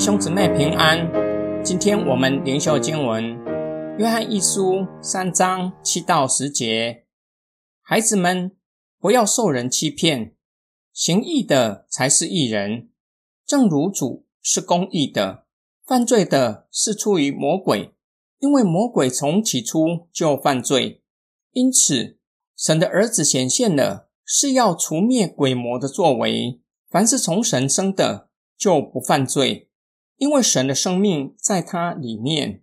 兄姊妹平安。今天我们灵修经文《约翰一书》三章七到十节。孩子们，不要受人欺骗，行义的才是义人，正如主是公义的。犯罪的是出于魔鬼，因为魔鬼从起初就犯罪。因此，神的儿子显现了，是要除灭鬼魔的作为。凡是从神生的，就不犯罪。因为神的生命在他里面，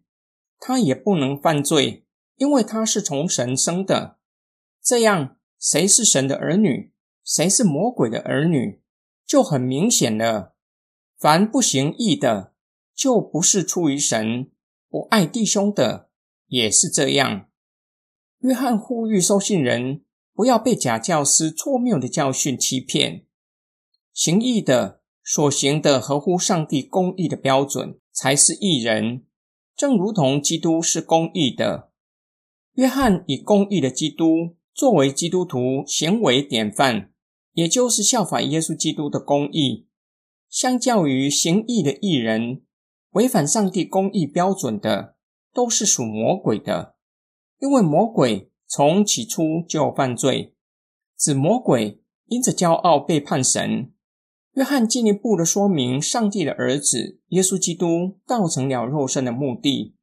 他也不能犯罪，因为他是从神生的。这样，谁是神的儿女，谁是魔鬼的儿女，就很明显了。凡不行义的，就不是出于神；不爱弟兄的，也是这样。约翰呼吁收信人不要被假教师错谬的教训欺骗，行义的。所行的合乎上帝公义的标准，才是义人。正如同基督是公义的，约翰以公义的基督作为基督徒行为典范，也就是效法耶稣基督的公义。相较于行义的义人，违反上帝公义标准的，都是属魔鬼的，因为魔鬼从起初就犯罪，指魔鬼因着骄傲背叛神。约翰进一步的说明，上帝的儿子耶稣基督道成了肉身的目的，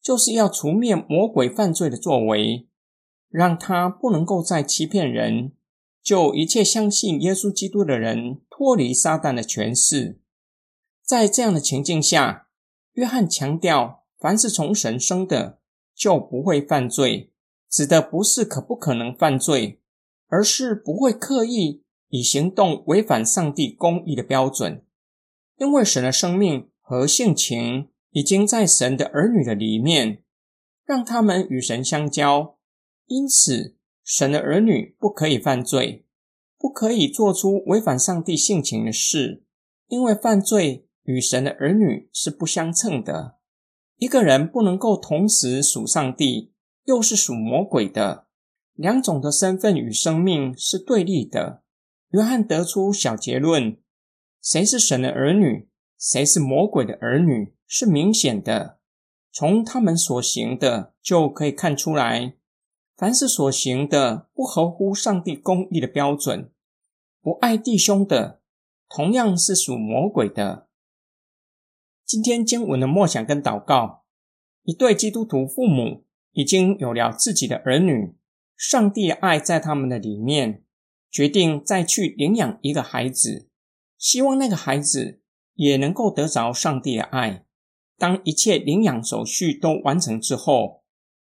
就是要除灭魔鬼犯罪的作为，让他不能够再欺骗人，就一切相信耶稣基督的人脱离撒旦的权势。在这样的情境下，约翰强调，凡是从神生的，就不会犯罪，指的不是可不可能犯罪，而是不会刻意。以行动违反上帝公义的标准，因为神的生命和性情已经在神的儿女的里面，让他们与神相交。因此，神的儿女不可以犯罪，不可以做出违反上帝性情的事，因为犯罪与神的儿女是不相称的。一个人不能够同时属上帝，又是属魔鬼的，两种的身份与生命是对立的。约翰得出小结论：谁是神的儿女，谁是魔鬼的儿女，是明显的。从他们所行的就可以看出来。凡是所行的不合乎上帝公义的标准，不爱弟兄的，同样是属魔鬼的。今天经文的默想跟祷告：一对基督徒父母已经有了自己的儿女，上帝爱在他们的里面。决定再去领养一个孩子，希望那个孩子也能够得着上帝的爱。当一切领养手续都完成之后，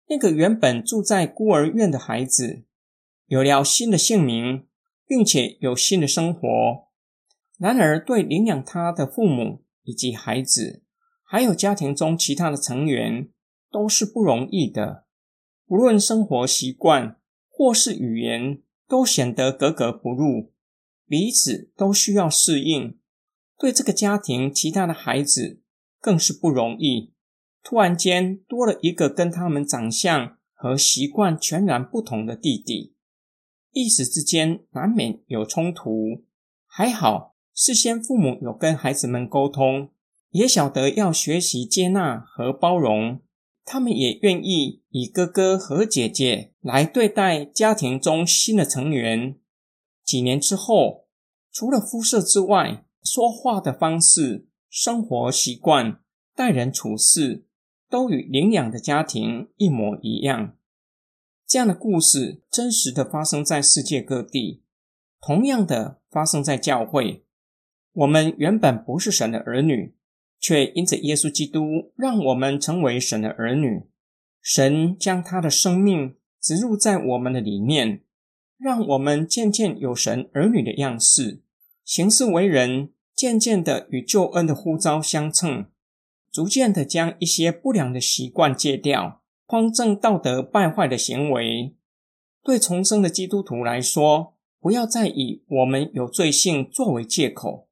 那个原本住在孤儿院的孩子有了新的姓名，并且有新的生活。然而，对领养他的父母以及孩子，还有家庭中其他的成员，都是不容易的。无论生活习惯或是语言。都显得格格不入，彼此都需要适应。对这个家庭其他的孩子更是不容易。突然间多了一个跟他们长相和习惯全然不同的弟弟，一时之间难免有冲突。还好事先父母有跟孩子们沟通，也晓得要学习接纳和包容。他们也愿意以哥哥和姐姐来对待家庭中新的成员。几年之后，除了肤色之外，说话的方式、生活习惯、待人处事，都与领养的家庭一模一样。这样的故事真实的发生在世界各地，同样的发生在教会。我们原本不是神的儿女。却因着耶稣基督，让我们成为神的儿女。神将他的生命植入在我们的里面，让我们渐渐有神儿女的样式，行事为人渐渐的与救恩的呼召相称，逐渐的将一些不良的习惯戒掉，匡正道德败坏的行为。对重生的基督徒来说，不要再以我们有罪性作为借口。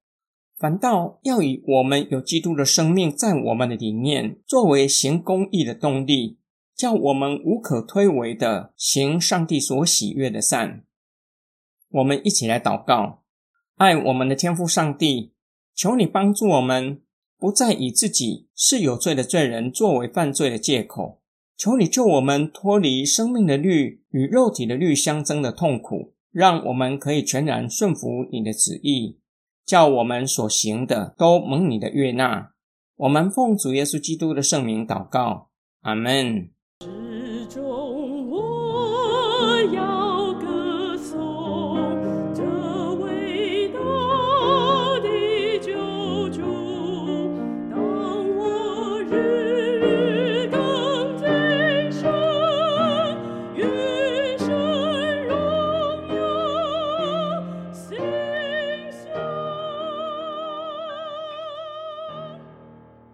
反倒要以我们有基督的生命在我们的里面，作为行公义的动力，叫我们无可推诿的行上帝所喜悦的善。我们一起来祷告，爱我们的天父上帝，求你帮助我们，不再以自己是有罪的罪人作为犯罪的借口。求你救我们脱离生命的律与肉体的律相争的痛苦，让我们可以全然顺服你的旨意，叫我们所行的都蒙你的悦纳。我们奉主耶稣基督的圣名祷告，阿门。